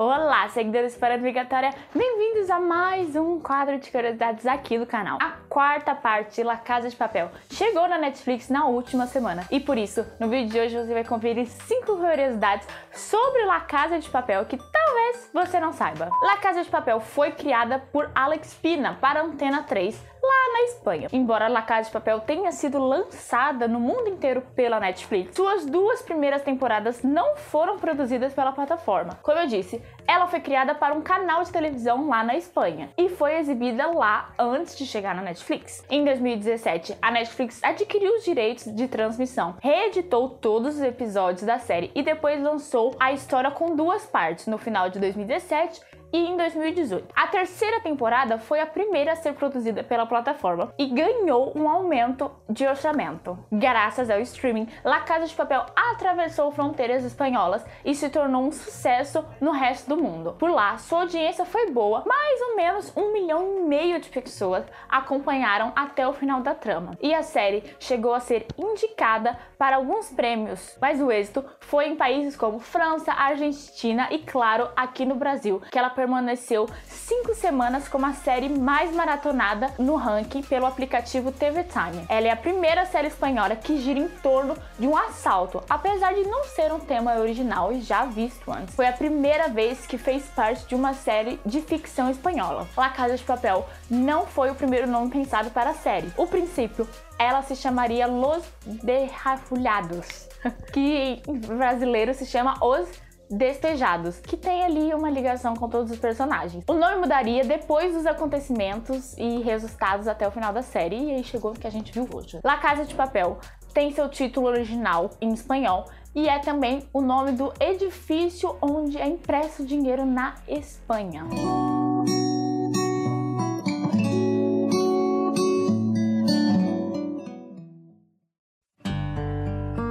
Olá, seguidores para a Vigatória, bem-vindos a mais um quadro de curiosidades aqui do canal. A quarta parte de La Casa de Papel chegou na Netflix na última semana e por isso, no vídeo de hoje você vai conferir 5 curiosidades sobre La Casa de Papel que talvez você não saiba. La Casa de Papel foi criada por Alex Pina para Antena 3 lá na Espanha. Embora La Casa de Papel tenha sido lançada no mundo inteiro pela Netflix, suas duas primeiras temporadas não foram produzidas pela plataforma. Como eu disse, ela foi criada para um canal de televisão lá na Espanha e foi exibida lá antes de chegar na Netflix. Em 2017, a Netflix adquiriu os direitos de transmissão, reeditou todos os episódios da série e depois lançou a história com duas partes no final de 2017 e em 2018. A terceira temporada foi a primeira a ser produzida pela plataforma e ganhou um aumento de orçamento. Graças ao streaming, La Casa de Papel atravessou fronteiras espanholas e se tornou um sucesso no resto do mundo. Por lá, sua audiência foi boa, mais ou menos um milhão e meio de pessoas acompanharam até o final da trama. E a série chegou a ser indicada para alguns prêmios, mas o êxito foi em países como França, Argentina e, claro, aqui no Brasil, que ela permaneceu cinco semanas como a série mais maratonada no ranking pelo aplicativo TV Time. Ela é a primeira série espanhola que gira em torno de um assalto, apesar de não ser um tema original e já visto antes. Foi a primeira vez que fez parte de uma série de ficção espanhola. La Casa de Papel não foi o primeiro nome pensado para a série. O princípio, ela se chamaria Los Derrafulhados, que em brasileiro se chama Os Despejados, que tem ali uma ligação com todos os personagens. O nome mudaria depois dos acontecimentos e resultados até o final da série, e aí chegou o que a gente viu hoje. La Casa de Papel tem seu título original em espanhol e é também o nome do edifício onde é impresso dinheiro na Espanha.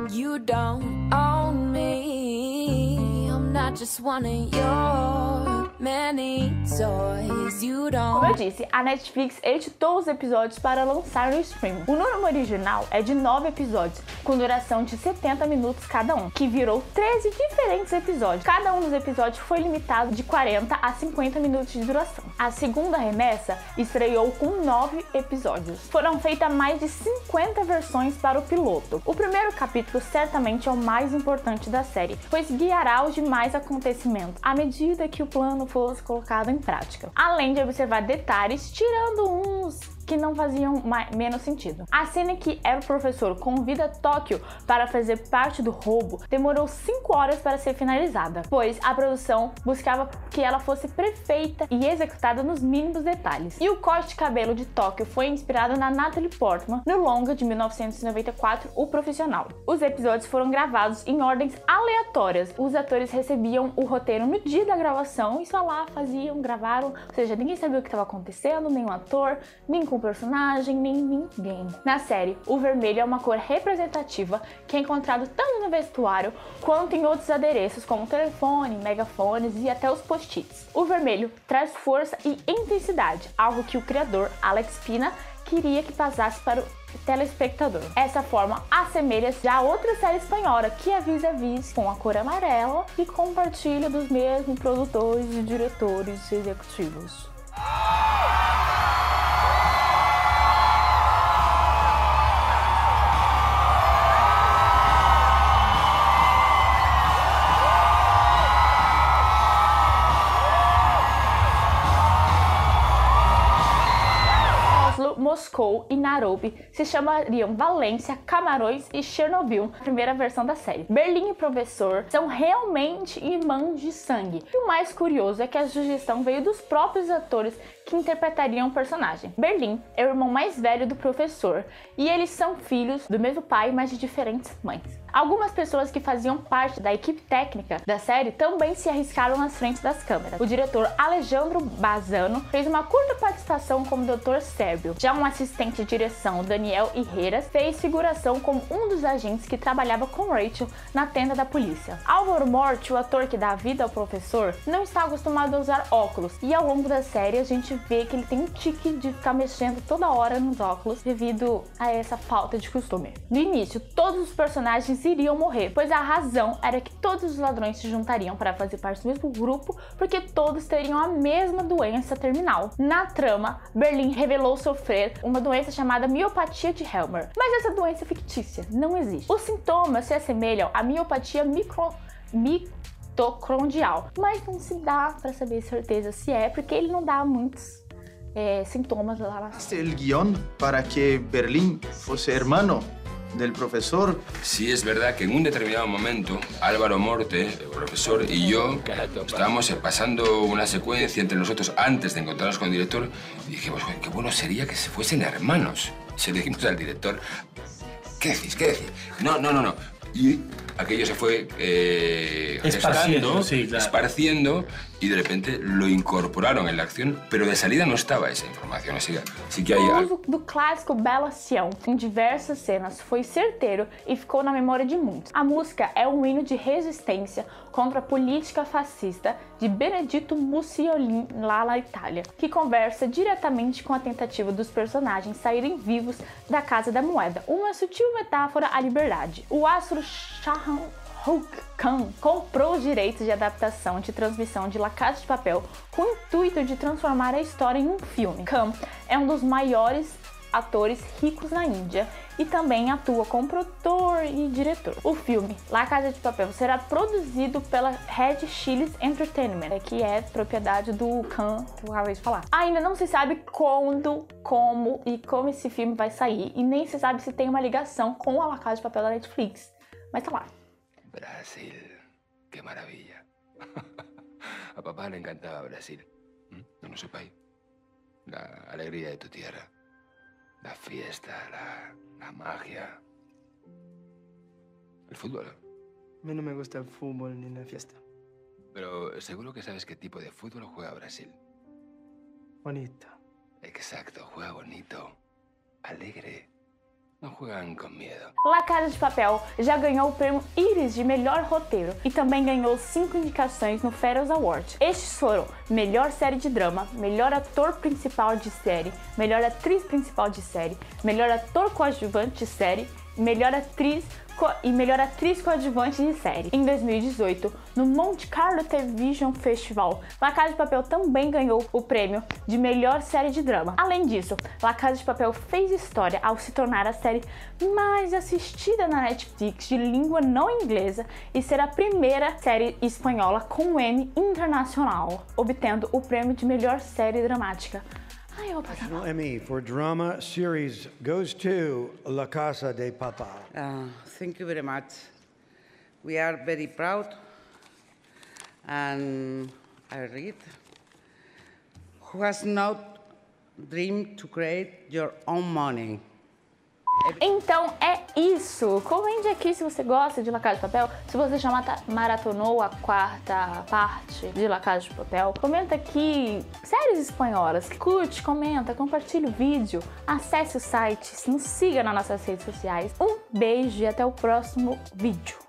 You don't own me. Como eu disse, a Netflix editou os episódios para lançar no streaming. O número original é de 9 episódios, com duração de 70 minutos cada um, que virou 13 diferentes episódios. Cada um dos episódios foi limitado de 40 a 50 minutos de duração. A segunda remessa estreou com 9 episódios. Foram feitas mais de 50 versões para o piloto. O primeiro capítulo certamente é o mais importante da série, pois guiará os demais acontecimentos à medida que o plano fosse colocado em prática. Além de observar detalhes, tirando uns que não faziam mais, menos sentido. A cena que o professor convida Tóquio para fazer parte do roubo demorou 5 horas para ser finalizada, pois a produção buscava que ela fosse perfeita e executada nos mínimos detalhes. E o corte de cabelo de Tóquio foi inspirado na Natalie Portman no longa de 1994, O Profissional. Os episódios foram gravados em ordens aleatórias. Os atores recebiam o roteiro no dia da gravação e só lá faziam, gravaram, ou seja, ninguém sabia o que estava acontecendo, o ator, nem com o personagem, nem ninguém. Na série, o vermelho é uma cor representativa que é encontrado tanto no vestuário quanto em outros adereços como telefone, megafones e até os post-its. O vermelho traz força e intensidade, algo que o criador Alex Pina queria que passasse para o telespectador. Essa forma assemelha-se a outra série espanhola que é Vis-a-Vis com a cor amarela e compartilha dos mesmos produtores e diretores executivos. Moscou e Nairobi se chamariam Valência, Camarões e Chernobyl, a primeira versão da série. Berlim e Professor são realmente irmãos de sangue. E o mais curioso é que a sugestão veio dos próprios atores que interpretariam o personagem. Berlim é o irmão mais velho do professor e eles são filhos do mesmo pai, mas de diferentes mães. Algumas pessoas que faziam parte da equipe técnica da série também se arriscaram nas frentes das câmeras. O diretor Alejandro Bazano fez uma curta participação como Dr. Sérbio. Já um assistente de direção, Daniel Herreras, fez figuração como um dos agentes que trabalhava com Rachel na tenda da polícia. Álvaro Morte, o ator que dá vida ao professor, não está acostumado a usar óculos e ao longo da série a gente vê que ele tem um tique de ficar mexendo toda hora nos óculos devido a essa falta de costume. No início, todos os personagens iriam morrer, pois a razão era que todos os ladrões se juntariam para fazer parte do mesmo grupo, porque todos teriam a mesma doença terminal. Na trama, Berlim revelou sofrer uma doença chamada miopatia de Helmer, mas essa doença é fictícia, não existe. Os sintomas se assemelham à miopatia micro... mitocondrial, mas não se dá para saber certeza se é, porque ele não dá muitos é, sintomas lá na El guión para que Berlín fosse hermano del profesor. Sí, es verdad que en un determinado momento Álvaro Morte, el profesor, y yo estábamos pasando una secuencia entre nosotros antes de encontrarnos con el director y dijimos, "Joder, qué bueno sería que se fuesen hermanos. Y se le dijimos al director, ¿qué decís? ¿Qué decís? No, no, no, no. Y aquello se fue eh, Esparciendo, sí, claro. esparciendo y de repente lo incorporaron en la acción, pero de salida no estaba esa información. Así que, sí que hay O uso do clássico Bela Sião em diversas cenas foi certeiro e ficou na memória de muitos. A música é um hino de resistência contra a política fascista de Benedetto Mussolini lá na Itália, que conversa diretamente com a tentativa dos personagens saírem vivos da Casa da Moeda, uma sutil metáfora à liberdade. O astro Shahan Rukh Khan comprou os direitos de adaptação de transmissão de La Casa de Papel com o intuito de transformar a história em um filme. Khan é um dos maiores atores ricos na Índia e também atua como produtor e diretor. O filme La Casa de Papel será produzido pela Red Chillies Entertainment, que é propriedade do Khan que eu acabei de falar. Ainda não se sabe quando, como e como esse filme vai sair e nem se sabe se tem uma ligação com a La Casa de Papel da Netflix. Mas tá lá. Brasil, qué maravilla. A papá le encantaba Brasil. ¿Mm? No lo sepáis. La alegría de tu tierra. La fiesta, la, la magia. El fútbol. A mí no me gusta el fútbol ni la fiesta. Pero seguro que sabes qué tipo de fútbol juega Brasil. Bonito. Exacto, juega bonito. Alegre. No juegan con miedo. La Casa de Papel já ganhou o prêmio Iris de melhor roteiro e também ganhou cinco indicações no Feroz Award. Estes foram melhor série de drama, melhor ator principal de série, melhor atriz principal de série, melhor ator coadjuvante de série, melhor atriz e melhor atriz coadjuvante de série. Em 2018, no Monte Carlo Television Festival, La Casa de Papel também ganhou o prêmio de melhor série de drama. Além disso, La Casa de Papel fez história ao se tornar a série mais assistida na Netflix de língua não inglesa e ser a primeira série espanhola com Emmy internacional, obtendo o prêmio de melhor série dramática. Ai, eu vou. National Emmy for Drama Series goes to La Casa de Papa. Uh, thank you very much. We are very proud. And I read Who has not dreamed to create your own money? Então é isso. Comente aqui se você gosta de La Casa de Papel, se você já maratonou a quarta parte de La Casa de Papel. Comenta aqui séries espanholas. Curte, comenta, compartilha o vídeo, acesse o site, nos siga nas nossas redes sociais. Um beijo e até o próximo vídeo.